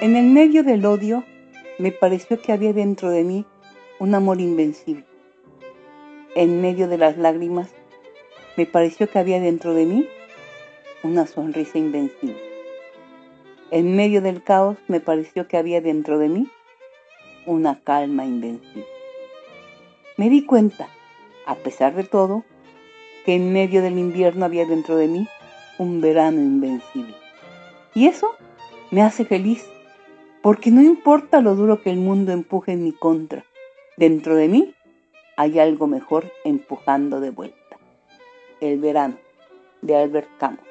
En el medio del odio me pareció que había dentro de mí un amor invencible. En medio de las lágrimas me pareció que había dentro de mí una sonrisa invencible. En medio del caos me pareció que había dentro de mí una calma invencible. Me di cuenta, a pesar de todo, que en medio del invierno había dentro de mí un verano invencible. Y eso me hace feliz, porque no importa lo duro que el mundo empuje en mi contra, dentro de mí hay algo mejor empujando de vuelta. El verano, de Albert Camus.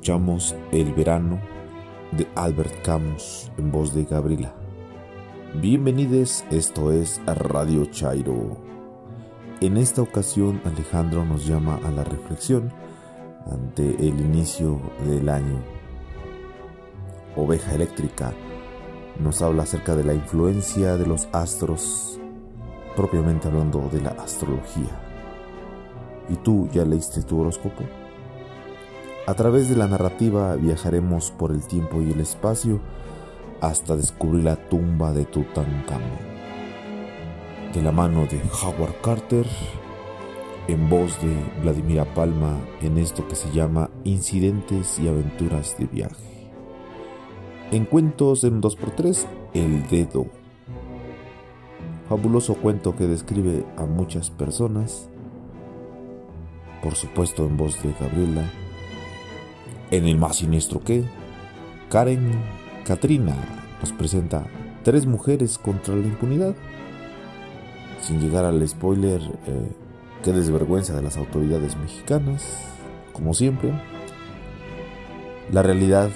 Escuchamos El verano de Albert Camus en voz de Gabriela. Bienvenidos, esto es Radio Chairo. En esta ocasión Alejandro nos llama a la reflexión ante el inicio del año. Oveja Eléctrica nos habla acerca de la influencia de los astros, propiamente hablando de la astrología. ¿Y tú ya leíste tu horóscopo? A través de la narrativa viajaremos por el tiempo y el espacio hasta descubrir la tumba de Tutankamón. De la mano de Howard Carter, en voz de Vladimira Palma, en esto que se llama Incidentes y Aventuras de Viaje. En cuentos en 2x3, El Dedo. Fabuloso cuento que describe a muchas personas, por supuesto en voz de Gabriela, en el más siniestro que, Karen Katrina nos presenta tres mujeres contra la impunidad. Sin llegar al spoiler, eh, qué desvergüenza de las autoridades mexicanas, como siempre. La realidad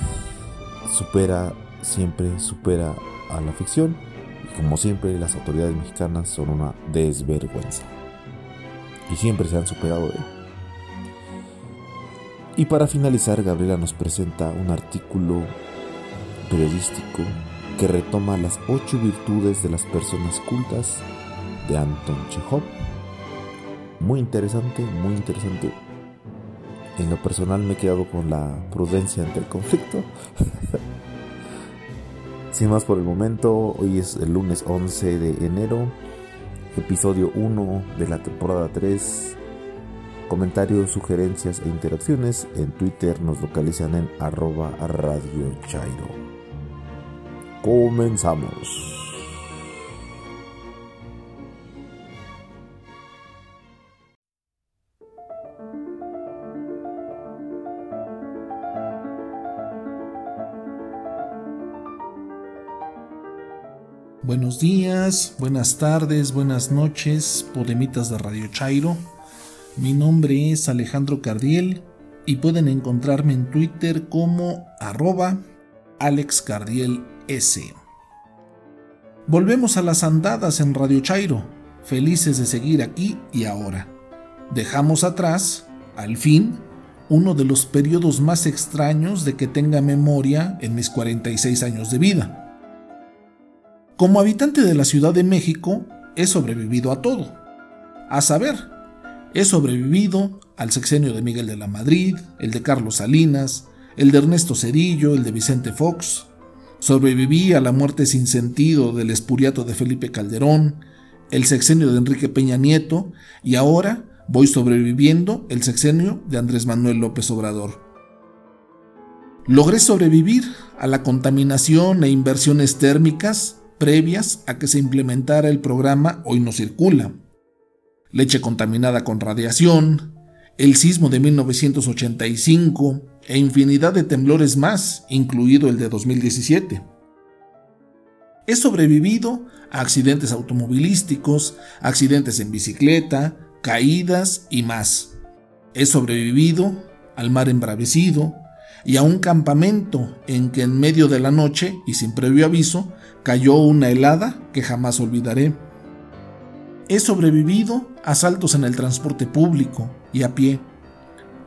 supera, siempre supera a la ficción y como siempre las autoridades mexicanas son una desvergüenza. Y siempre se han superado. ¿eh? Y para finalizar, Gabriela nos presenta un artículo periodístico que retoma las ocho virtudes de las personas cultas de Anton Chekhov. Muy interesante, muy interesante. En lo personal me he quedado con la prudencia ante el conflicto. Sin más por el momento, hoy es el lunes 11 de enero, episodio 1 de la temporada 3 Comentarios, sugerencias e interacciones en Twitter nos localizan en arroba radio chairo. Comenzamos. Buenos días, buenas tardes, buenas noches, podemitas de Radio Chairo. Mi nombre es Alejandro Cardiel y pueden encontrarme en Twitter como arroba AlexCardielS. Volvemos a las andadas en Radio Chairo, felices de seguir aquí y ahora. Dejamos atrás, al fin, uno de los periodos más extraños de que tenga memoria en mis 46 años de vida. Como habitante de la Ciudad de México, he sobrevivido a todo. A saber, He sobrevivido al sexenio de Miguel de la Madrid, el de Carlos Salinas, el de Ernesto Cerillo, el de Vicente Fox. Sobreviví a la muerte sin sentido del espuriato de Felipe Calderón, el sexenio de Enrique Peña Nieto y ahora voy sobreviviendo el sexenio de Andrés Manuel López Obrador. Logré sobrevivir a la contaminación e inversiones térmicas previas a que se implementara el programa Hoy no circula leche contaminada con radiación, el sismo de 1985, e infinidad de temblores más, incluido el de 2017. He sobrevivido a accidentes automovilísticos, accidentes en bicicleta, caídas y más. He sobrevivido al mar embravecido y a un campamento en que en medio de la noche y sin previo aviso cayó una helada que jamás olvidaré. He sobrevivido a saltos en el transporte público y a pie.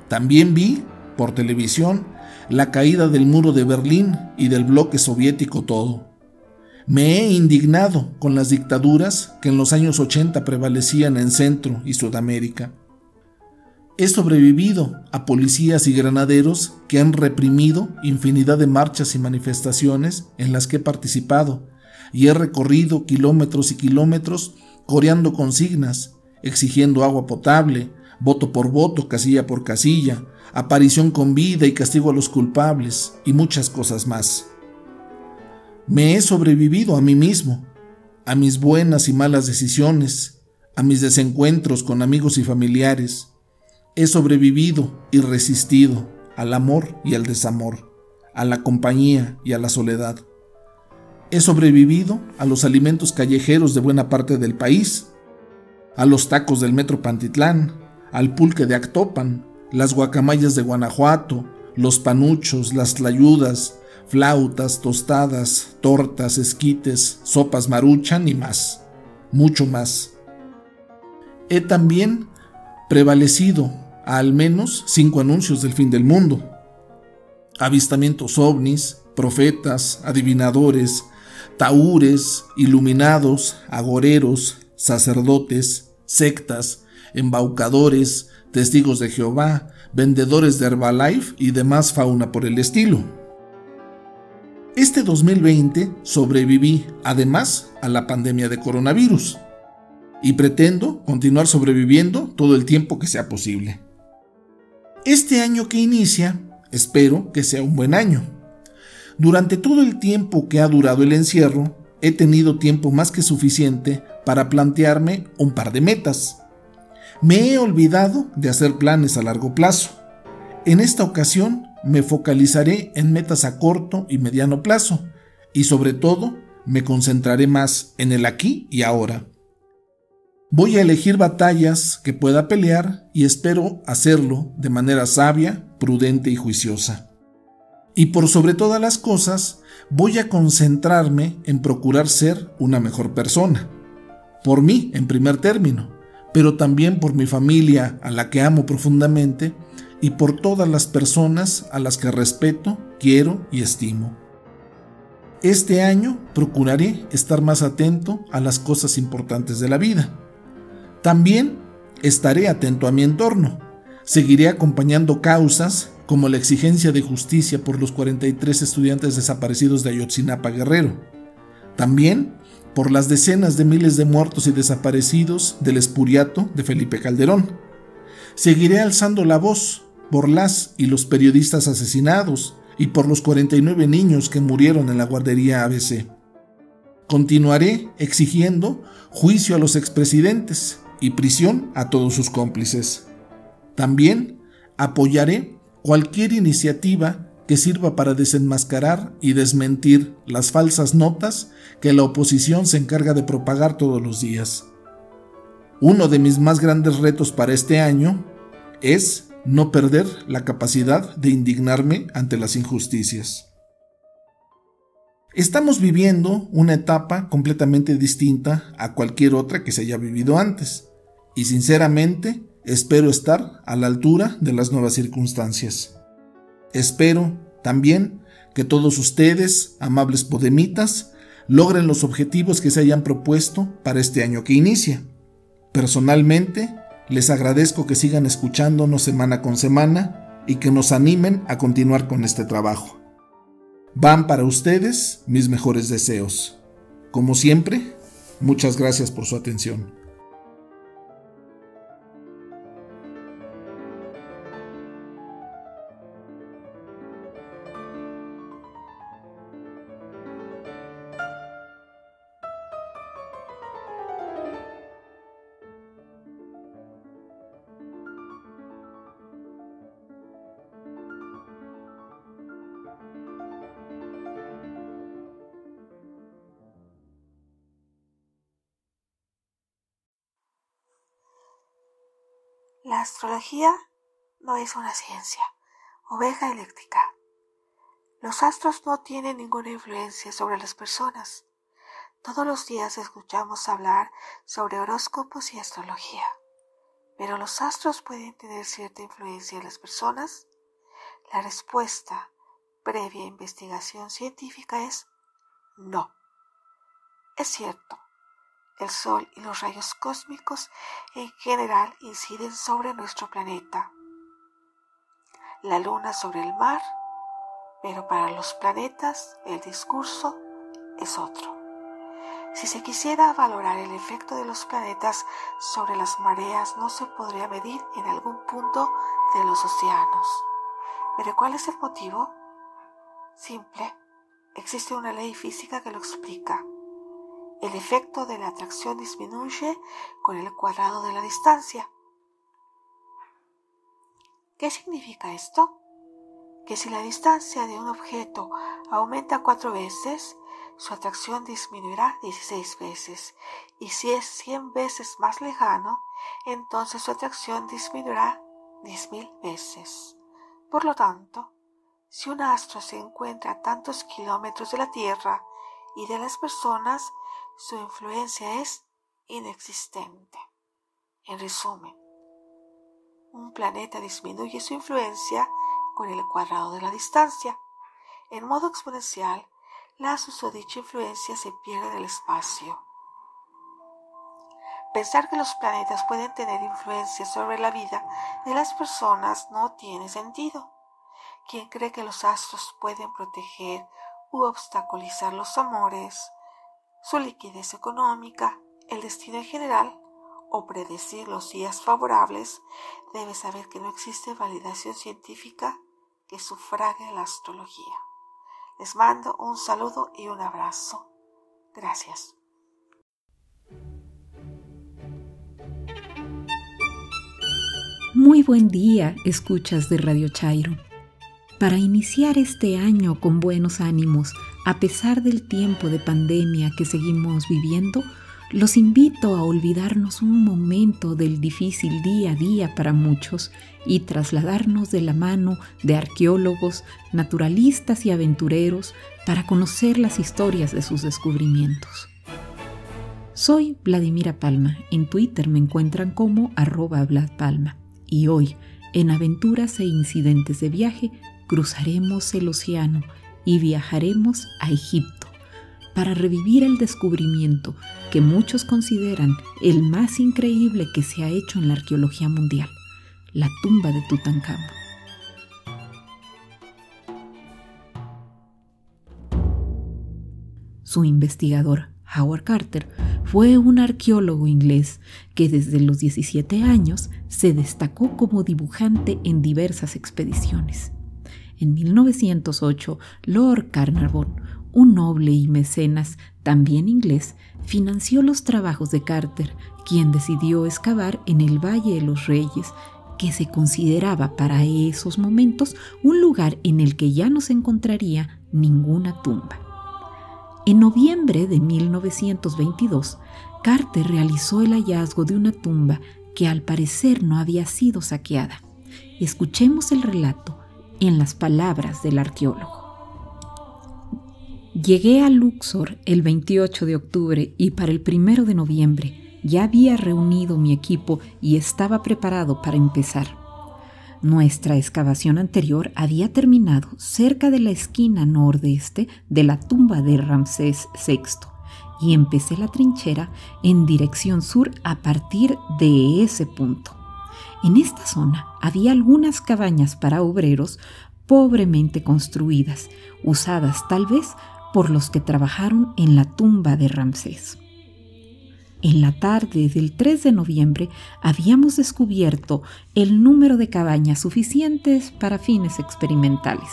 También vi, por televisión, la caída del muro de Berlín y del bloque soviético todo. Me he indignado con las dictaduras que en los años 80 prevalecían en Centro y Sudamérica. He sobrevivido a policías y granaderos que han reprimido infinidad de marchas y manifestaciones en las que he participado y he recorrido kilómetros y kilómetros coreando consignas, exigiendo agua potable, voto por voto, casilla por casilla, aparición con vida y castigo a los culpables y muchas cosas más. Me he sobrevivido a mí mismo, a mis buenas y malas decisiones, a mis desencuentros con amigos y familiares. He sobrevivido y resistido al amor y al desamor, a la compañía y a la soledad. He sobrevivido a los alimentos callejeros de buena parte del país, a los tacos del metro Pantitlán, al pulque de Actopan, las guacamayas de Guanajuato, los panuchos, las tlayudas, flautas, tostadas, tortas, esquites, sopas maruchan y más, mucho más. He también prevalecido a al menos cinco anuncios del fin del mundo. Avistamientos ovnis, profetas, adivinadores, taúres, iluminados, agoreros, sacerdotes, sectas, embaucadores, testigos de Jehová, vendedores de Herbalife y demás fauna por el estilo. Este 2020 sobreviví además a la pandemia de coronavirus y pretendo continuar sobreviviendo todo el tiempo que sea posible. Este año que inicia, espero que sea un buen año. Durante todo el tiempo que ha durado el encierro, he tenido tiempo más que suficiente para plantearme un par de metas. Me he olvidado de hacer planes a largo plazo. En esta ocasión me focalizaré en metas a corto y mediano plazo y sobre todo me concentraré más en el aquí y ahora. Voy a elegir batallas que pueda pelear y espero hacerlo de manera sabia, prudente y juiciosa. Y por sobre todas las cosas, voy a concentrarme en procurar ser una mejor persona. Por mí, en primer término, pero también por mi familia, a la que amo profundamente, y por todas las personas a las que respeto, quiero y estimo. Este año procuraré estar más atento a las cosas importantes de la vida. También estaré atento a mi entorno. Seguiré acompañando causas como la exigencia de justicia por los 43 estudiantes desaparecidos de Ayotzinapa Guerrero. También por las decenas de miles de muertos y desaparecidos del espuriato de Felipe Calderón. Seguiré alzando la voz por las y los periodistas asesinados y por los 49 niños que murieron en la guardería ABC. Continuaré exigiendo juicio a los expresidentes y prisión a todos sus cómplices. También apoyaré cualquier iniciativa que sirva para desenmascarar y desmentir las falsas notas que la oposición se encarga de propagar todos los días. Uno de mis más grandes retos para este año es no perder la capacidad de indignarme ante las injusticias. Estamos viviendo una etapa completamente distinta a cualquier otra que se haya vivido antes, y sinceramente espero estar a la altura de las nuevas circunstancias. Espero también que todos ustedes, amables podemitas, logren los objetivos que se hayan propuesto para este año que inicia. Personalmente, les agradezco que sigan escuchándonos semana con semana y que nos animen a continuar con este trabajo. Van para ustedes mis mejores deseos. Como siempre, muchas gracias por su atención. Astrología no es una ciencia, oveja eléctrica. Los astros no tienen ninguna influencia sobre las personas. Todos los días escuchamos hablar sobre horóscopos y astrología. Pero los astros pueden tener cierta influencia en las personas. La respuesta, previa investigación científica, es no. Es cierto, el Sol y los rayos cósmicos en general inciden sobre nuestro planeta. La Luna sobre el mar, pero para los planetas el discurso es otro. Si se quisiera valorar el efecto de los planetas sobre las mareas, no se podría medir en algún punto de los océanos. ¿Pero cuál es el motivo? Simple. Existe una ley física que lo explica. El efecto de la atracción disminuye con el cuadrado de la distancia. ¿Qué significa esto? Que si la distancia de un objeto aumenta cuatro veces, su atracción disminuirá 16 veces, y si es 100 veces más lejano, entonces su atracción disminuirá 10.000 veces. Por lo tanto, si un astro se encuentra a tantos kilómetros de la Tierra y de las personas, su influencia es inexistente. En resumen, un planeta disminuye su influencia con el cuadrado de la distancia. En modo exponencial, la susodicha influencia se pierde en el espacio. Pensar que los planetas pueden tener influencia sobre la vida de las personas no tiene sentido. Quien cree que los astros pueden proteger u obstaculizar los amores, su liquidez económica, el destino en general o predecir los días favorables, debe saber que no existe validación científica que sufrague la astrología. Les mando un saludo y un abrazo. Gracias. Muy buen día, escuchas de Radio Chairo. Para iniciar este año con buenos ánimos, a pesar del tiempo de pandemia que seguimos viviendo, los invito a olvidarnos un momento del difícil día a día para muchos y trasladarnos de la mano de arqueólogos, naturalistas y aventureros para conocer las historias de sus descubrimientos. Soy Vladimira Palma, en Twitter me encuentran como arroba Palma y hoy, en Aventuras e Incidentes de Viaje, cruzaremos el océano y viajaremos a Egipto para revivir el descubrimiento que muchos consideran el más increíble que se ha hecho en la arqueología mundial, la tumba de Tutankamón. Su investigador, Howard Carter, fue un arqueólogo inglés que desde los 17 años se destacó como dibujante en diversas expediciones. En 1908, Lord Carnarvon un noble y mecenas, también inglés, financió los trabajos de Carter, quien decidió excavar en el Valle de los Reyes, que se consideraba para esos momentos un lugar en el que ya no se encontraría ninguna tumba. En noviembre de 1922, Carter realizó el hallazgo de una tumba que al parecer no había sido saqueada. Escuchemos el relato en las palabras del arqueólogo. Llegué a Luxor el 28 de octubre y para el 1 de noviembre ya había reunido mi equipo y estaba preparado para empezar. Nuestra excavación anterior había terminado cerca de la esquina nordeste de la tumba de Ramsés VI y empecé la trinchera en dirección sur a partir de ese punto. En esta zona había algunas cabañas para obreros pobremente construidas, usadas tal vez por los que trabajaron en la tumba de Ramsés. En la tarde del 3 de noviembre habíamos descubierto el número de cabañas suficientes para fines experimentales.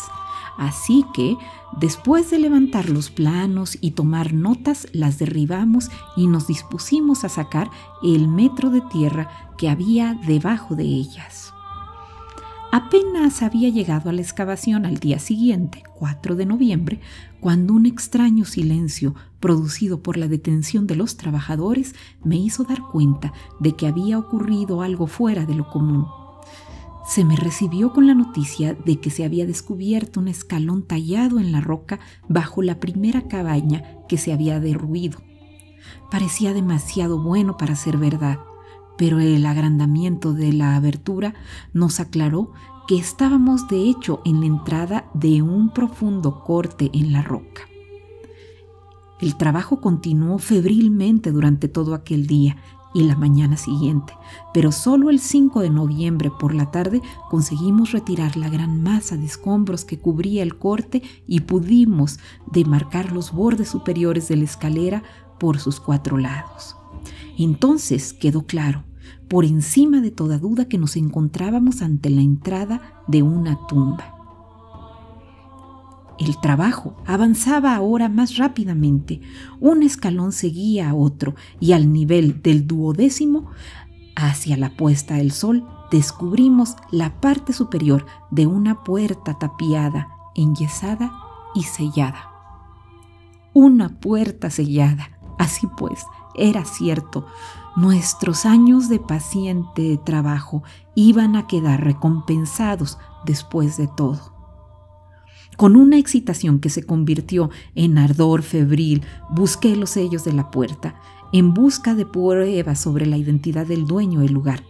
Así que, después de levantar los planos y tomar notas, las derribamos y nos dispusimos a sacar el metro de tierra que había debajo de ellas. Apenas había llegado a la excavación al día siguiente, 4 de noviembre, cuando un extraño silencio producido por la detención de los trabajadores me hizo dar cuenta de que había ocurrido algo fuera de lo común. Se me recibió con la noticia de que se había descubierto un escalón tallado en la roca bajo la primera cabaña que se había derruido. Parecía demasiado bueno para ser verdad pero el agrandamiento de la abertura nos aclaró que estábamos de hecho en la entrada de un profundo corte en la roca. El trabajo continuó febrilmente durante todo aquel día y la mañana siguiente, pero solo el 5 de noviembre por la tarde conseguimos retirar la gran masa de escombros que cubría el corte y pudimos demarcar los bordes superiores de la escalera por sus cuatro lados. Entonces quedó claro, por encima de toda duda, que nos encontrábamos ante la entrada de una tumba. El trabajo avanzaba ahora más rápidamente. Un escalón seguía a otro y al nivel del duodécimo, hacia la puesta del sol, descubrimos la parte superior de una puerta tapiada, enyesada y sellada. Una puerta sellada. Así pues, era cierto, nuestros años de paciente trabajo iban a quedar recompensados después de todo. Con una excitación que se convirtió en ardor febril, busqué los sellos de la puerta en busca de pruebas sobre la identidad del dueño del lugar,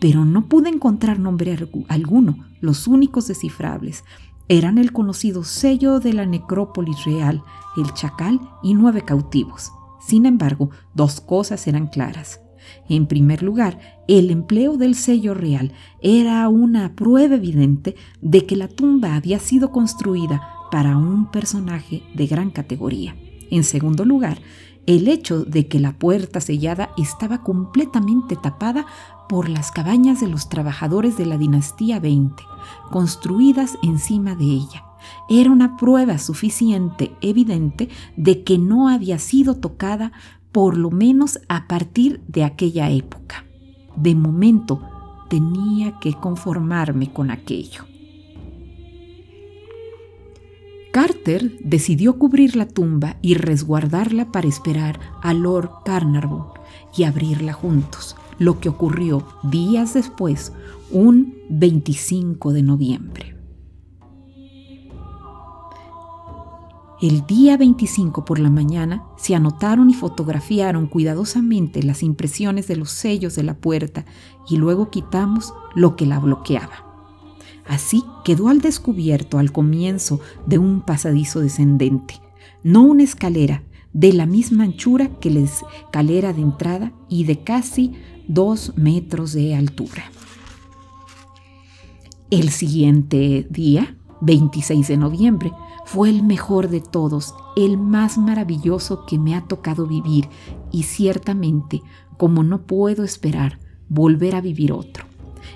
pero no pude encontrar nombre alguno. Los únicos descifrables eran el conocido sello de la necrópolis real, el chacal y nueve cautivos. Sin embargo, dos cosas eran claras. En primer lugar, el empleo del sello real era una prueba evidente de que la tumba había sido construida para un personaje de gran categoría. En segundo lugar, el hecho de que la puerta sellada estaba completamente tapada por las cabañas de los trabajadores de la dinastía 20, construidas encima de ella era una prueba suficiente, evidente, de que no había sido tocada por lo menos a partir de aquella época. De momento tenía que conformarme con aquello. Carter decidió cubrir la tumba y resguardarla para esperar a Lord Carnarvon y abrirla juntos, lo que ocurrió días después, un 25 de noviembre. El día 25 por la mañana se anotaron y fotografiaron cuidadosamente las impresiones de los sellos de la puerta y luego quitamos lo que la bloqueaba. Así quedó al descubierto al comienzo de un pasadizo descendente, no una escalera de la misma anchura que la escalera de entrada y de casi dos metros de altura. El siguiente día, 26 de noviembre, fue el mejor de todos, el más maravilloso que me ha tocado vivir y ciertamente, como no puedo esperar, volver a vivir otro.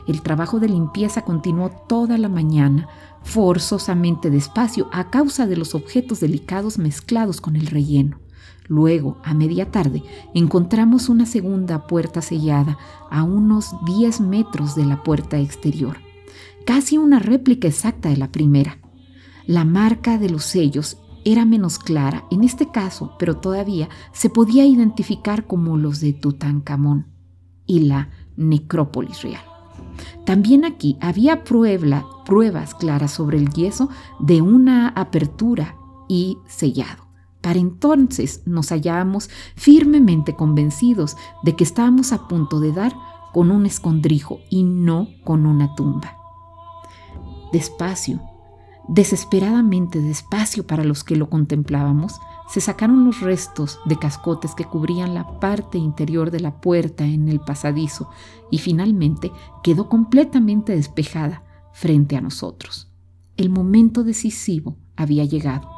El trabajo de limpieza continuó toda la mañana, forzosamente despacio a causa de los objetos delicados mezclados con el relleno. Luego, a media tarde, encontramos una segunda puerta sellada a unos 10 metros de la puerta exterior, casi una réplica exacta de la primera. La marca de los sellos era menos clara en este caso, pero todavía se podía identificar como los de Tutankamón y la necrópolis real. También aquí había pruebas claras sobre el yeso de una apertura y sellado. Para entonces nos hallábamos firmemente convencidos de que estábamos a punto de dar con un escondrijo y no con una tumba. Despacio, Desesperadamente despacio para los que lo contemplábamos, se sacaron los restos de cascotes que cubrían la parte interior de la puerta en el pasadizo y finalmente quedó completamente despejada frente a nosotros. El momento decisivo había llegado.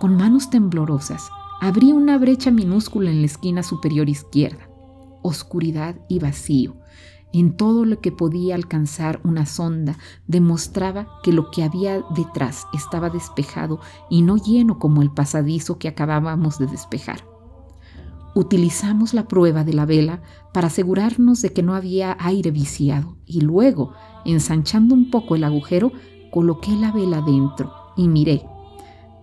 Con manos temblorosas, abrí una brecha minúscula en la esquina superior izquierda. Oscuridad y vacío, en todo lo que podía alcanzar una sonda demostraba que lo que había detrás estaba despejado y no lleno como el pasadizo que acabábamos de despejar. Utilizamos la prueba de la vela para asegurarnos de que no había aire viciado y luego, ensanchando un poco el agujero, coloqué la vela dentro y miré,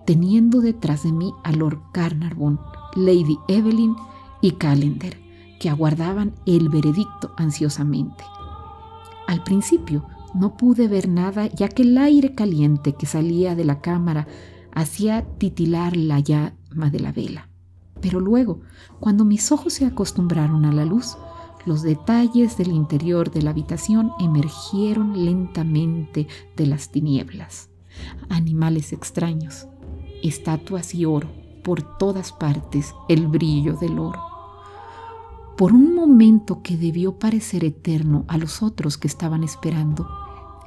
teniendo detrás de mí a Lord Carnarvon, Lady Evelyn y Calendar, que aguardaban el veredicto ansiosamente. Al principio no pude ver nada ya que el aire caliente que salía de la cámara hacía titilar la llama de la vela. Pero luego, cuando mis ojos se acostumbraron a la luz, los detalles del interior de la habitación emergieron lentamente de las tinieblas. Animales extraños, estatuas y oro, por todas partes el brillo del oro. Por un momento que debió parecer eterno a los otros que estaban esperando,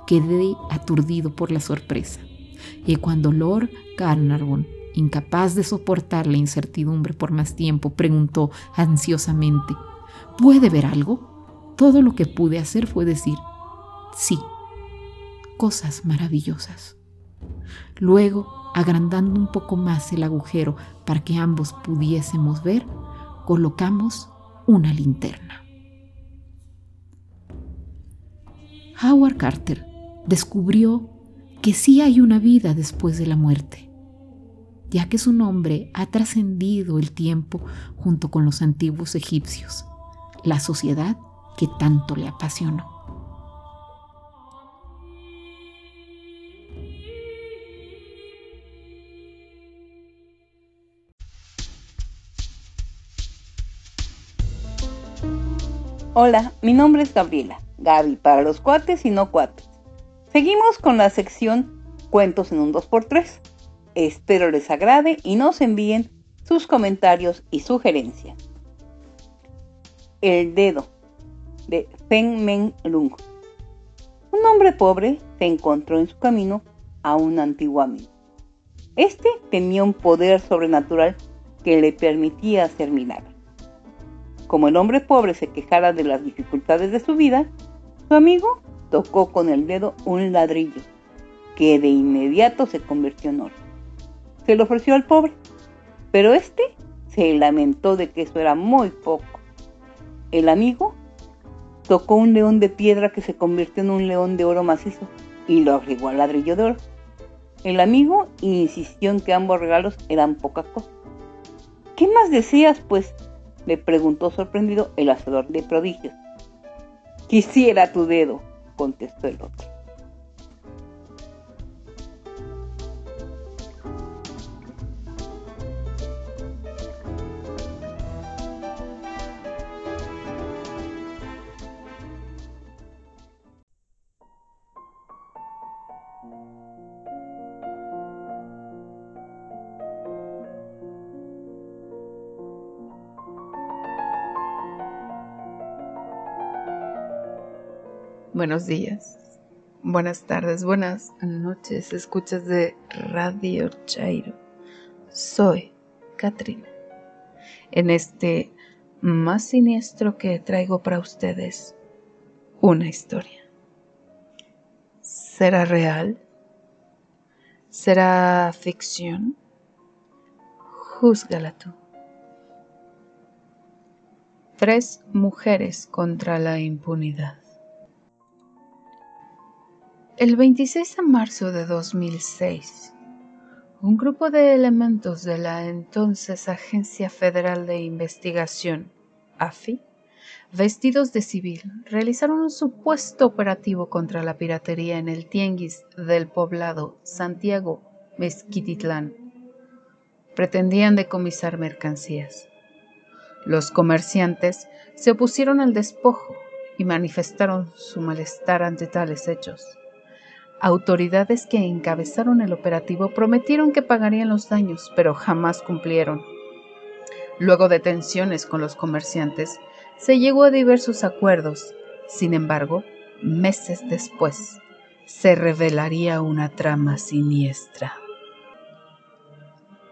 quedé aturdido por la sorpresa. Y cuando Lord Carnarvon incapaz de soportar la incertidumbre por más tiempo, preguntó ansiosamente, ¿puede ver algo? Todo lo que pude hacer fue decir, sí, cosas maravillosas. Luego, agrandando un poco más el agujero para que ambos pudiésemos ver, colocamos una linterna. Howard Carter descubrió que sí hay una vida después de la muerte ya que su nombre ha trascendido el tiempo junto con los antiguos egipcios, la sociedad que tanto le apasionó. Hola, mi nombre es Gabriela, Gaby para los cuates y no cuates. Seguimos con la sección Cuentos en un 2x3. Espero les agrade y nos envíen sus comentarios y sugerencias. El dedo de Feng Men Lung. Un hombre pobre se encontró en su camino a un antiguo amigo. Este tenía un poder sobrenatural que le permitía hacer milagros. Como el hombre pobre se quejara de las dificultades de su vida, su amigo tocó con el dedo un ladrillo, que de inmediato se convirtió en oro se lo ofreció al pobre, pero este se lamentó de que eso era muy poco. El amigo tocó un león de piedra que se convirtió en un león de oro macizo y lo agregó al ladrillo de oro. El amigo insistió en que ambos regalos eran poca cosa. ¿Qué más deseas, pues? Le preguntó sorprendido el hacedor de prodigios. Quisiera tu dedo, contestó el otro. Buenos días, buenas tardes, buenas noches, escuchas de Radio Chairo. Soy Katrina. En este más siniestro que traigo para ustedes, una historia. ¿Será real? ¿Será ficción? Júzgala tú. Tres mujeres contra la impunidad. El 26 de marzo de 2006, un grupo de elementos de la entonces Agencia Federal de Investigación, AFI, vestidos de civil, realizaron un supuesto operativo contra la piratería en el tianguis del poblado Santiago Mezquititlán. Pretendían decomisar mercancías. Los comerciantes se opusieron al despojo y manifestaron su malestar ante tales hechos autoridades que encabezaron el operativo prometieron que pagarían los daños, pero jamás cumplieron. Luego de tensiones con los comerciantes, se llegó a diversos acuerdos. Sin embargo, meses después, se revelaría una trama siniestra.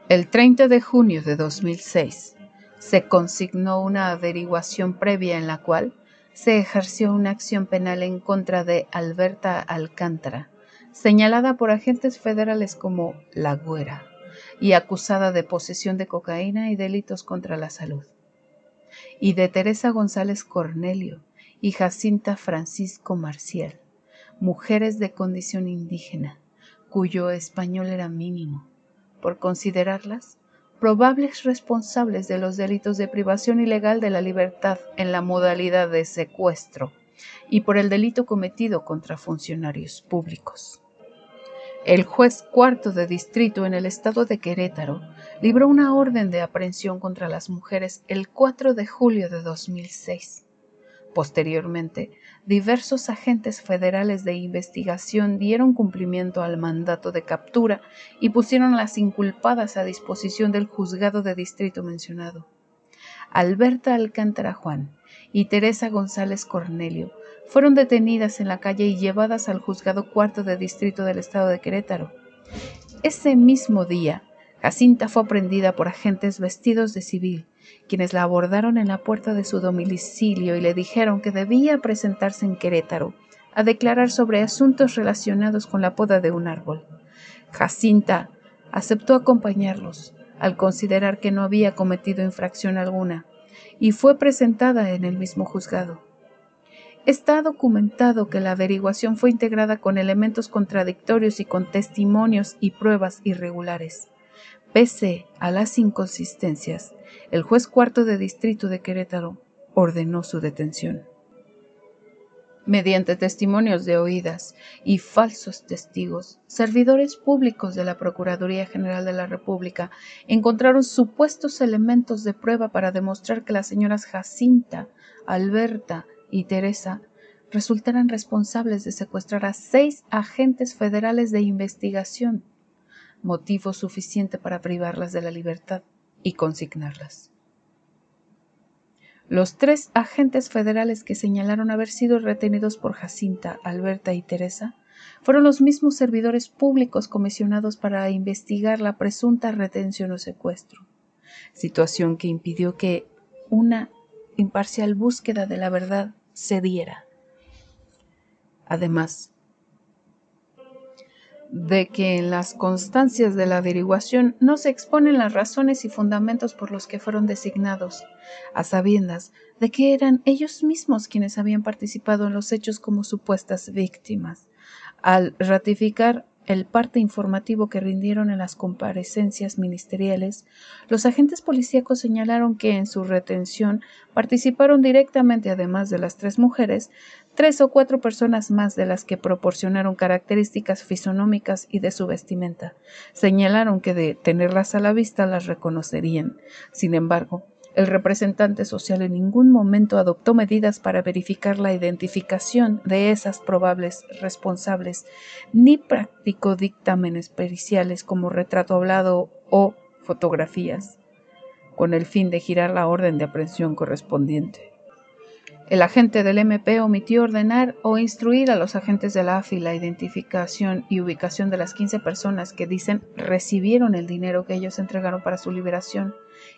El 30 de junio de 2006, se consignó una averiguación previa en la cual se ejerció una acción penal en contra de Alberta Alcántara, señalada por agentes federales como la güera y acusada de posesión de cocaína y delitos contra la salud. y de Teresa González Cornelio y Jacinta Francisco Marcial, mujeres de condición indígena, cuyo español era mínimo, por considerarlas probables responsables de los delitos de privación ilegal de la libertad en la modalidad de secuestro y por el delito cometido contra funcionarios públicos. El juez cuarto de distrito en el estado de Querétaro libró una orden de aprehensión contra las mujeres el 4 de julio de 2006. Posteriormente, diversos agentes federales de investigación dieron cumplimiento al mandato de captura y pusieron a las inculpadas a disposición del juzgado de distrito mencionado. Alberta Alcántara Juan y Teresa González Cornelio fueron detenidas en la calle y llevadas al juzgado cuarto de distrito del estado de Querétaro. Ese mismo día, Jacinta fue aprendida por agentes vestidos de civil quienes la abordaron en la puerta de su domicilio y le dijeron que debía presentarse en Querétaro a declarar sobre asuntos relacionados con la poda de un árbol. Jacinta aceptó acompañarlos al considerar que no había cometido infracción alguna y fue presentada en el mismo juzgado. Está documentado que la averiguación fue integrada con elementos contradictorios y con testimonios y pruebas irregulares. Pese a las inconsistencias, el juez cuarto de distrito de Querétaro ordenó su detención. Mediante testimonios de oídas y falsos testigos, servidores públicos de la Procuraduría General de la República encontraron supuestos elementos de prueba para demostrar que las señoras Jacinta, Alberta y Teresa resultaran responsables de secuestrar a seis agentes federales de investigación, motivo suficiente para privarlas de la libertad y consignarlas. Los tres agentes federales que señalaron haber sido retenidos por Jacinta, Alberta y Teresa fueron los mismos servidores públicos comisionados para investigar la presunta retención o secuestro, situación que impidió que una imparcial búsqueda de la verdad se diera. Además, de que en las constancias de la averiguación no se exponen las razones y fundamentos por los que fueron designados, a sabiendas de que eran ellos mismos quienes habían participado en los hechos como supuestas víctimas. Al ratificar el parte informativo que rindieron en las comparecencias ministeriales, los agentes policíacos señalaron que en su retención participaron directamente, además de las tres mujeres, tres o cuatro personas más de las que proporcionaron características fisonómicas y de su vestimenta. Señalaron que de tenerlas a la vista las reconocerían. Sin embargo, el representante social en ningún momento adoptó medidas para verificar la identificación de esas probables responsables, ni practicó dictámenes periciales como retrato hablado o fotografías, con el fin de girar la orden de aprehensión correspondiente. El agente del MP omitió ordenar o instruir a los agentes de la AFI la identificación y ubicación de las 15 personas que dicen recibieron el dinero que ellos entregaron para su liberación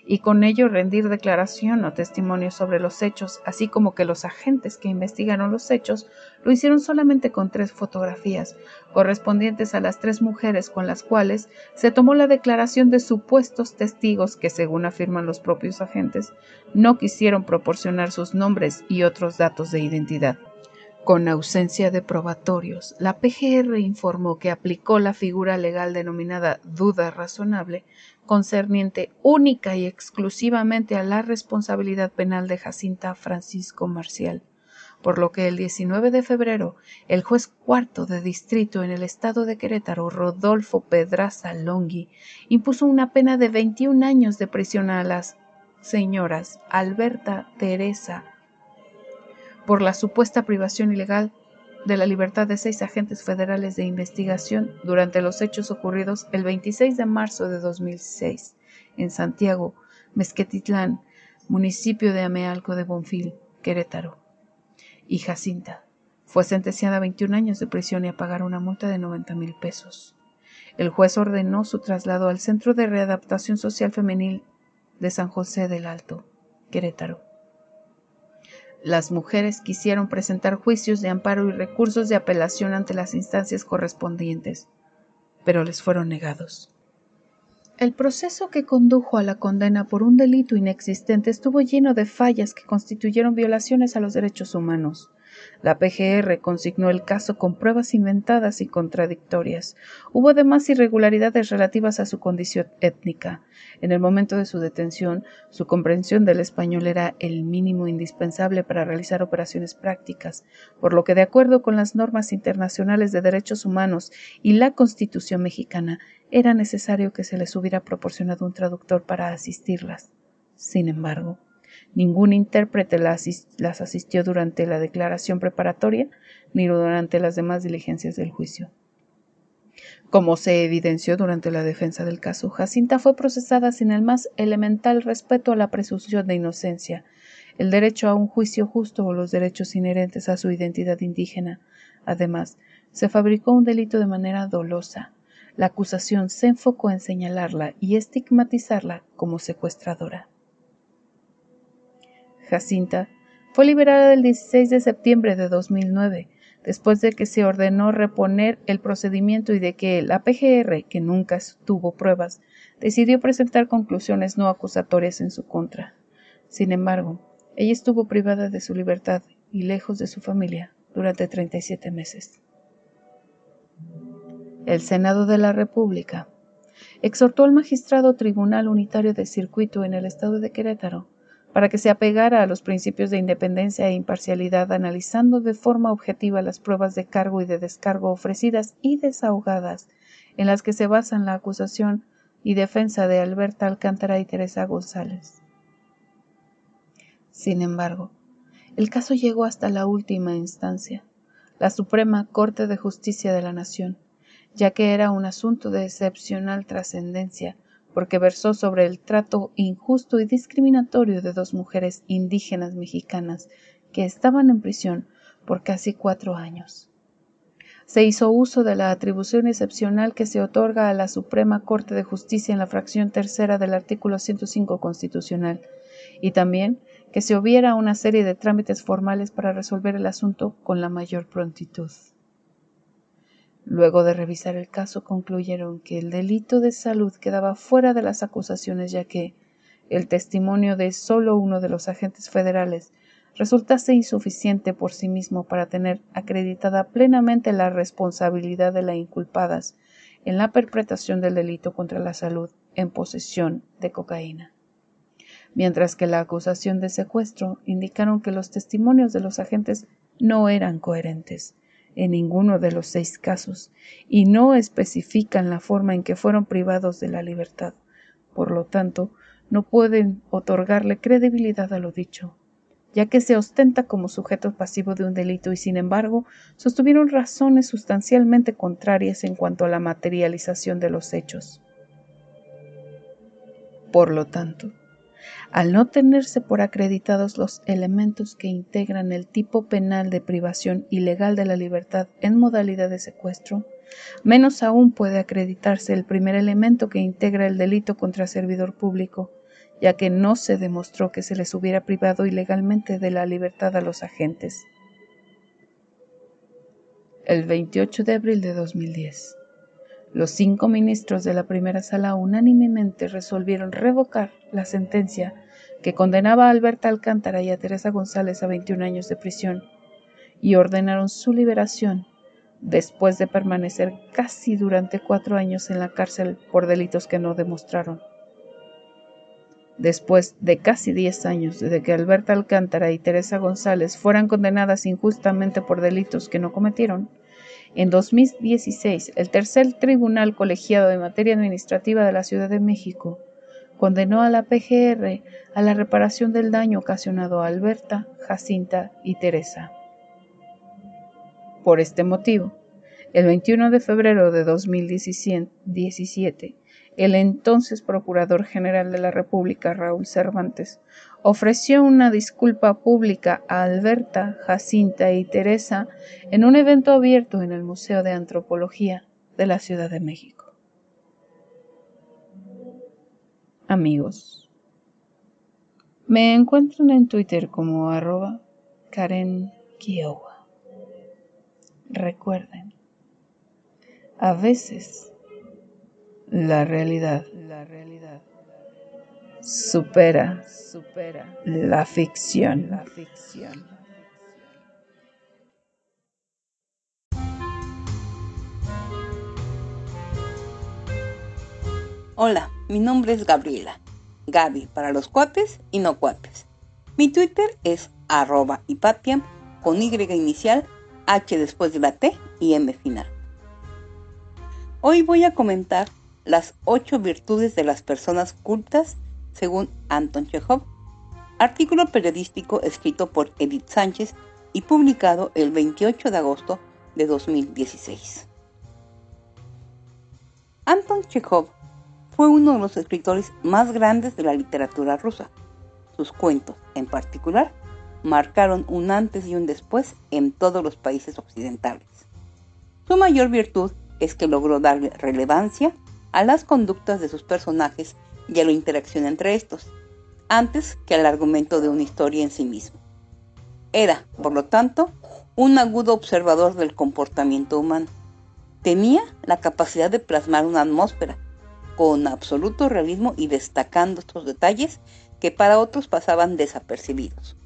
y con ello rendir declaración o testimonio sobre los hechos, así como que los agentes que investigaron los hechos lo hicieron solamente con tres fotografías, correspondientes a las tres mujeres con las cuales se tomó la declaración de supuestos testigos que, según afirman los propios agentes, no quisieron proporcionar sus nombres y otros datos de identidad. Con ausencia de probatorios, la PGR informó que aplicó la figura legal denominada duda razonable concerniente única y exclusivamente a la responsabilidad penal de Jacinta Francisco Marcial, por lo que el 19 de febrero el juez cuarto de distrito en el estado de Querétaro, Rodolfo Pedraza Longhi, impuso una pena de 21 años de prisión a las señoras Alberta Teresa por la supuesta privación ilegal de la libertad de seis agentes federales de investigación durante los hechos ocurridos el 26 de marzo de 2006 en Santiago, Mezquetitlán, municipio de Amealco de Bonfil, Querétaro. Y Jacinta fue sentenciada a 21 años de prisión y a pagar una multa de 90 mil pesos. El juez ordenó su traslado al Centro de Readaptación Social Femenil de San José del Alto, Querétaro. Las mujeres quisieron presentar juicios de amparo y recursos de apelación ante las instancias correspondientes, pero les fueron negados. El proceso que condujo a la condena por un delito inexistente estuvo lleno de fallas que constituyeron violaciones a los derechos humanos. La PGR consignó el caso con pruebas inventadas y contradictorias. Hubo además irregularidades relativas a su condición étnica. En el momento de su detención, su comprensión del español era el mínimo indispensable para realizar operaciones prácticas, por lo que de acuerdo con las normas internacionales de derechos humanos y la Constitución mexicana, era necesario que se les hubiera proporcionado un traductor para asistirlas. Sin embargo, Ningún intérprete las, asistió durante la declaración preparatoria ni durante las demás diligencias del juicio. Como se evidenció durante la defensa del caso, Jacinta fue procesada sin el más elemental respeto a la presunción de inocencia, el derecho a un juicio justo o los derechos inherentes a su identidad indígena. Además, se fabricó un delito de manera dolosa. La acusación se enfocó en señalarla y estigmatizarla como secuestradora. Jacinta, fue liberada el 16 de septiembre de 2009, después de que se ordenó reponer el procedimiento y de que la PGR, que nunca tuvo pruebas, decidió presentar conclusiones no acusatorias en su contra. Sin embargo, ella estuvo privada de su libertad y lejos de su familia durante 37 meses. El Senado de la República exhortó al magistrado Tribunal Unitario de Circuito en el estado de Querétaro para que se apegara a los principios de independencia e imparcialidad, analizando de forma objetiva las pruebas de cargo y de descargo ofrecidas y desahogadas, en las que se basan la acusación y defensa de Alberta Alcántara y Teresa González. Sin embargo, el caso llegó hasta la última instancia, la Suprema Corte de Justicia de la Nación, ya que era un asunto de excepcional trascendencia porque versó sobre el trato injusto y discriminatorio de dos mujeres indígenas mexicanas que estaban en prisión por casi cuatro años. Se hizo uso de la atribución excepcional que se otorga a la Suprema Corte de Justicia en la fracción tercera del artículo 105 constitucional, y también que se hubiera una serie de trámites formales para resolver el asunto con la mayor prontitud. Luego de revisar el caso concluyeron que el delito de salud quedaba fuera de las acusaciones ya que el testimonio de solo uno de los agentes federales resultase insuficiente por sí mismo para tener acreditada plenamente la responsabilidad de las inculpadas en la perpetración del delito contra la salud en posesión de cocaína. Mientras que la acusación de secuestro indicaron que los testimonios de los agentes no eran coherentes en ninguno de los seis casos y no especifican la forma en que fueron privados de la libertad. Por lo tanto, no pueden otorgarle credibilidad a lo dicho, ya que se ostenta como sujeto pasivo de un delito y sin embargo sostuvieron razones sustancialmente contrarias en cuanto a la materialización de los hechos. Por lo tanto, al no tenerse por acreditados los elementos que integran el tipo penal de privación ilegal de la libertad en modalidad de secuestro, menos aún puede acreditarse el primer elemento que integra el delito contra servidor público, ya que no se demostró que se les hubiera privado ilegalmente de la libertad a los agentes. El 28 de abril de 2010. Los cinco ministros de la primera sala unánimemente resolvieron revocar la sentencia que condenaba a Alberta Alcántara y a Teresa González a 21 años de prisión y ordenaron su liberación después de permanecer casi durante cuatro años en la cárcel por delitos que no demostraron. Después de casi diez años desde que Alberta Alcántara y Teresa González fueran condenadas injustamente por delitos que no cometieron, en 2016, el tercer tribunal colegiado de materia administrativa de la Ciudad de México condenó a la PGR a la reparación del daño ocasionado a Alberta, Jacinta y Teresa. Por este motivo, el 21 de febrero de 2017, el entonces Procurador General de la República, Raúl Cervantes, ofreció una disculpa pública a Alberta, Jacinta y Teresa en un evento abierto en el Museo de Antropología de la Ciudad de México. Amigos, me encuentran en Twitter como arroba Karen Kiowa. Recuerden, a veces La realidad, la realidad supera, supera la ficción, la ficción. Hola, mi nombre es Gabriela. Gaby para los cuates y no cuates. Mi Twitter es arroba con Y inicial, H después de la T y M final. Hoy voy a comentar las ocho virtudes de las personas cultas según Anton Chekhov, artículo periodístico escrito por Edith Sánchez y publicado el 28 de agosto de 2016. Anton Chekhov fue uno de los escritores más grandes de la literatura rusa. Sus cuentos, en particular, marcaron un antes y un después en todos los países occidentales. Su mayor virtud es que logró darle relevancia a las conductas de sus personajes y a la interacción entre estos, antes que al argumento de una historia en sí mismo. Era, por lo tanto, un agudo observador del comportamiento humano. Tenía la capacidad de plasmar una atmósfera con absoluto realismo y destacando estos detalles que para otros pasaban desapercibidos.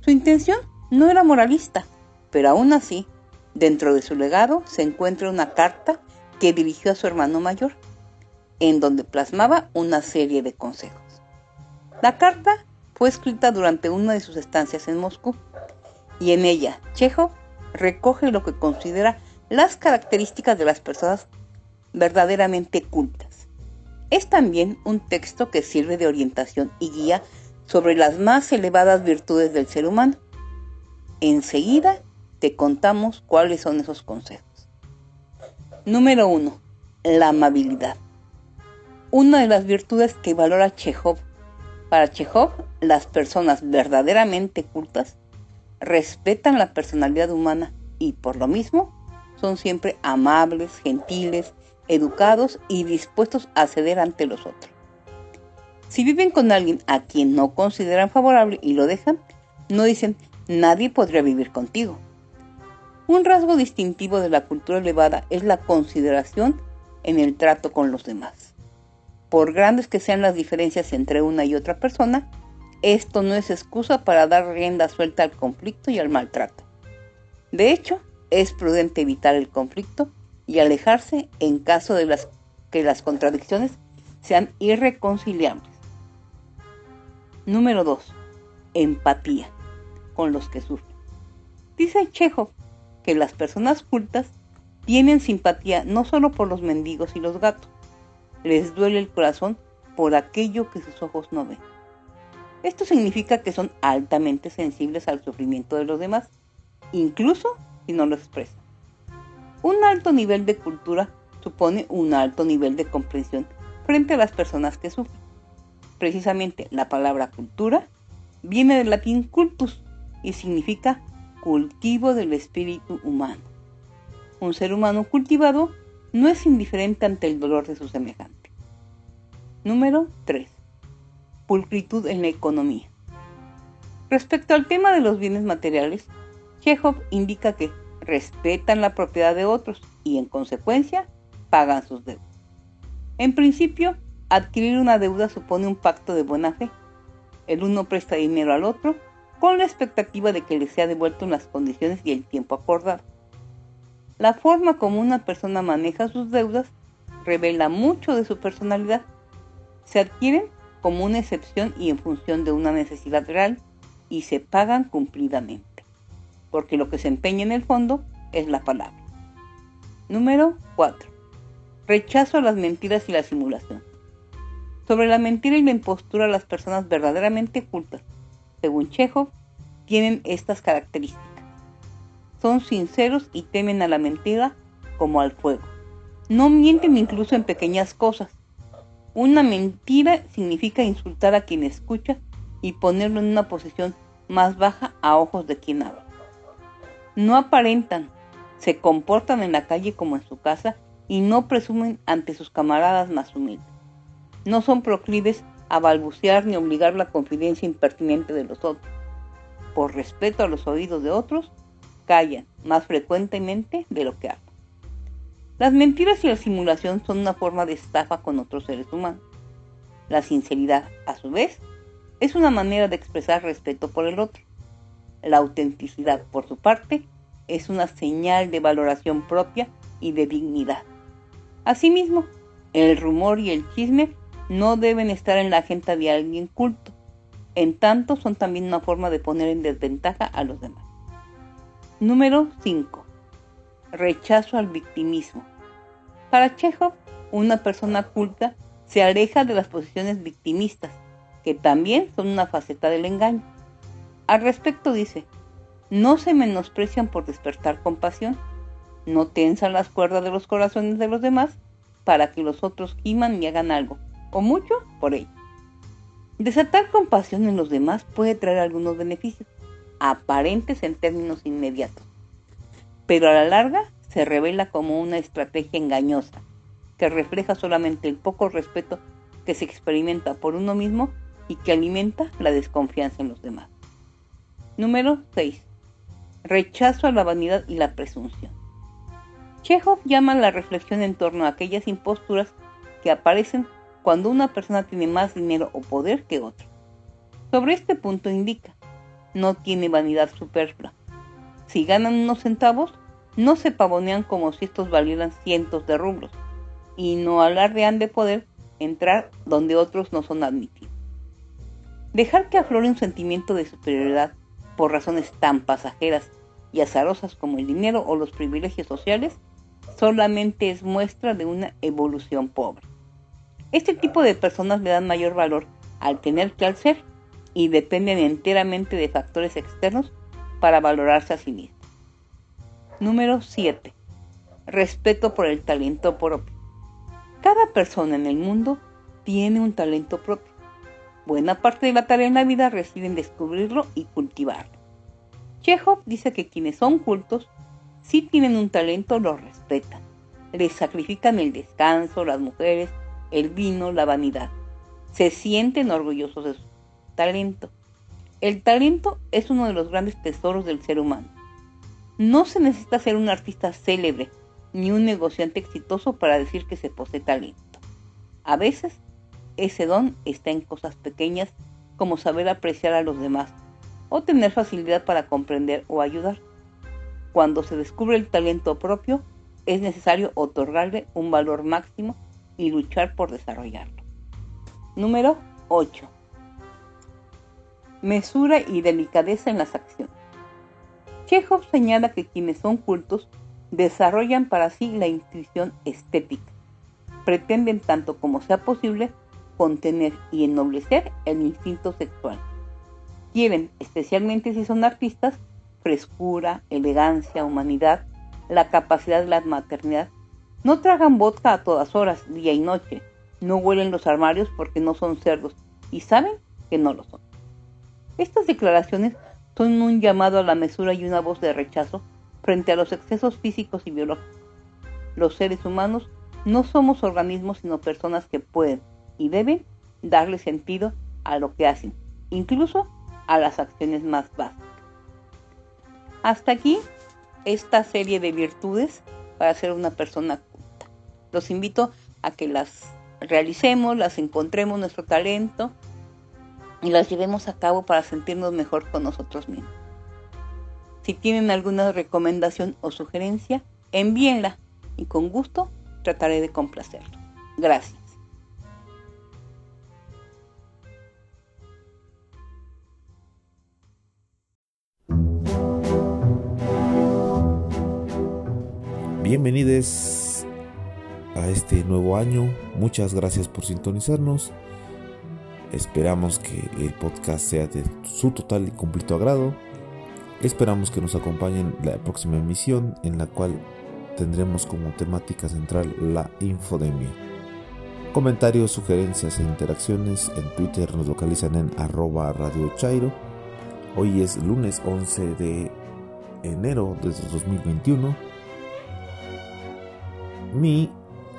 Su intención no era moralista, pero aún así, dentro de su legado se encuentra una carta que dirigió a su hermano mayor, en donde plasmaba una serie de consejos. La carta fue escrita durante una de sus estancias en Moscú y en ella Chekhov recoge lo que considera las características de las personas verdaderamente cultas. Es también un texto que sirve de orientación y guía sobre las más elevadas virtudes del ser humano. Enseguida te contamos cuáles son esos consejos. Número 1. La amabilidad una de las virtudes que valora Chekhov. Para Chekhov, las personas verdaderamente cultas respetan la personalidad humana y por lo mismo son siempre amables, gentiles, educados y dispuestos a ceder ante los otros. Si viven con alguien a quien no consideran favorable y lo dejan, no dicen nadie podría vivir contigo. Un rasgo distintivo de la cultura elevada es la consideración en el trato con los demás. Por grandes que sean las diferencias entre una y otra persona, esto no es excusa para dar rienda suelta al conflicto y al maltrato. De hecho, es prudente evitar el conflicto y alejarse en caso de que las contradicciones sean irreconciliables. Número 2. Empatía con los que sufren. Dice Chejo que las personas cultas tienen simpatía no solo por los mendigos y los gatos, les duele el corazón por aquello que sus ojos no ven. Esto significa que son altamente sensibles al sufrimiento de los demás, incluso si no lo expresan. Un alto nivel de cultura supone un alto nivel de comprensión frente a las personas que sufren. Precisamente la palabra cultura viene del latín cultus y significa cultivo del espíritu humano. Un ser humano cultivado no es indiferente ante el dolor de su semejante. Número 3. Pulcritud en la economía. Respecto al tema de los bienes materiales, Chekhov indica que respetan la propiedad de otros y en consecuencia pagan sus deudas. En principio, adquirir una deuda supone un pacto de buena fe. El uno presta dinero al otro con la expectativa de que le sea devuelto en las condiciones y el tiempo acordado. La forma como una persona maneja sus deudas revela mucho de su personalidad. Se adquieren como una excepción y en función de una necesidad real y se pagan cumplidamente, porque lo que se empeña en el fondo es la palabra. Número 4. Rechazo a las mentiras y la simulación. Sobre la mentira y la impostura las personas verdaderamente cultas, según Chekhov, tienen estas características son sinceros y temen a la mentira como al fuego. No mienten incluso en pequeñas cosas. Una mentira significa insultar a quien escucha y ponerlo en una posición más baja a ojos de quien habla. No aparentan, se comportan en la calle como en su casa y no presumen ante sus camaradas más humildes. No son proclives a balbucear ni obligar la confidencia impertinente de los otros. Por respeto a los oídos de otros, callan más frecuentemente de lo que hablan. Las mentiras y la simulación son una forma de estafa con otros seres humanos. La sinceridad, a su vez, es una manera de expresar respeto por el otro. La autenticidad, por su parte, es una señal de valoración propia y de dignidad. Asimismo, el rumor y el chisme no deben estar en la agenda de alguien culto, en tanto son también una forma de poner en desventaja a los demás. Número 5. Rechazo al victimismo. Para Chekhov, una persona culta se aleja de las posiciones victimistas, que también son una faceta del engaño. Al respecto dice, no se menosprecian por despertar compasión, no tensan las cuerdas de los corazones de los demás para que los otros giman y hagan algo, o mucho, por ello. Desatar compasión en los demás puede traer algunos beneficios, aparentes en términos inmediatos, pero a la larga se revela como una estrategia engañosa que refleja solamente el poco respeto que se experimenta por uno mismo y que alimenta la desconfianza en los demás. Número 6. Rechazo a la vanidad y la presunción. Chekhov llama la reflexión en torno a aquellas imposturas que aparecen cuando una persona tiene más dinero o poder que otro. Sobre este punto indica, no tiene vanidad superflua. Si ganan unos centavos, no se pavonean como si estos valieran cientos de rublos, y no alardean de poder entrar donde otros no son admitidos. Dejar que aflore un sentimiento de superioridad por razones tan pasajeras y azarosas como el dinero o los privilegios sociales solamente es muestra de una evolución pobre. Este tipo de personas le dan mayor valor al tener que al ser y dependen enteramente de factores externos para valorarse a sí mismos. Número 7. Respeto por el talento propio. Cada persona en el mundo tiene un talento propio. Buena parte de la tarea en la vida reside en descubrirlo y cultivarlo. Chekhov dice que quienes son cultos, si tienen un talento, lo respetan. Les sacrifican el descanso, las mujeres, el vino, la vanidad. Se sienten orgullosos de su talento. El talento es uno de los grandes tesoros del ser humano. No se necesita ser un artista célebre ni un negociante exitoso para decir que se posee talento. A veces, ese don está en cosas pequeñas como saber apreciar a los demás o tener facilidad para comprender o ayudar. Cuando se descubre el talento propio, es necesario otorgarle un valor máximo y luchar por desarrollarlo. Número 8. Mesura y delicadeza en las acciones. Chekhov señala que quienes son cultos desarrollan para sí la intuición estética. Pretenden tanto como sea posible contener y ennoblecer el instinto sexual. Quieren, especialmente si son artistas, frescura, elegancia, humanidad, la capacidad de la maternidad. No tragan vodka a todas horas, día y noche. No huelen los armarios porque no son cerdos y saben que no lo son. Estas declaraciones son un llamado a la mesura y una voz de rechazo frente a los excesos físicos y biológicos. Los seres humanos no somos organismos sino personas que pueden y deben darle sentido a lo que hacen, incluso a las acciones más básicas. Hasta aquí esta serie de virtudes para ser una persona culta. Los invito a que las realicemos, las encontremos nuestro talento y las llevemos a cabo para sentirnos mejor con nosotros mismos. Si tienen alguna recomendación o sugerencia, envíenla y con gusto trataré de complacerlo. Gracias. Bienvenidos a este nuevo año. Muchas gracias por sintonizarnos. Esperamos que el podcast sea de su total y completo agrado. Esperamos que nos acompañen la próxima emisión en la cual tendremos como temática central la infodemia. Comentarios, sugerencias e interacciones en Twitter nos localizan en arroba Radio Chairo. Hoy es lunes 11 de enero de 2021. Mi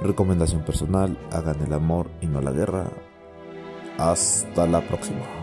recomendación personal, hagan el amor y no la guerra. Hasta la próxima.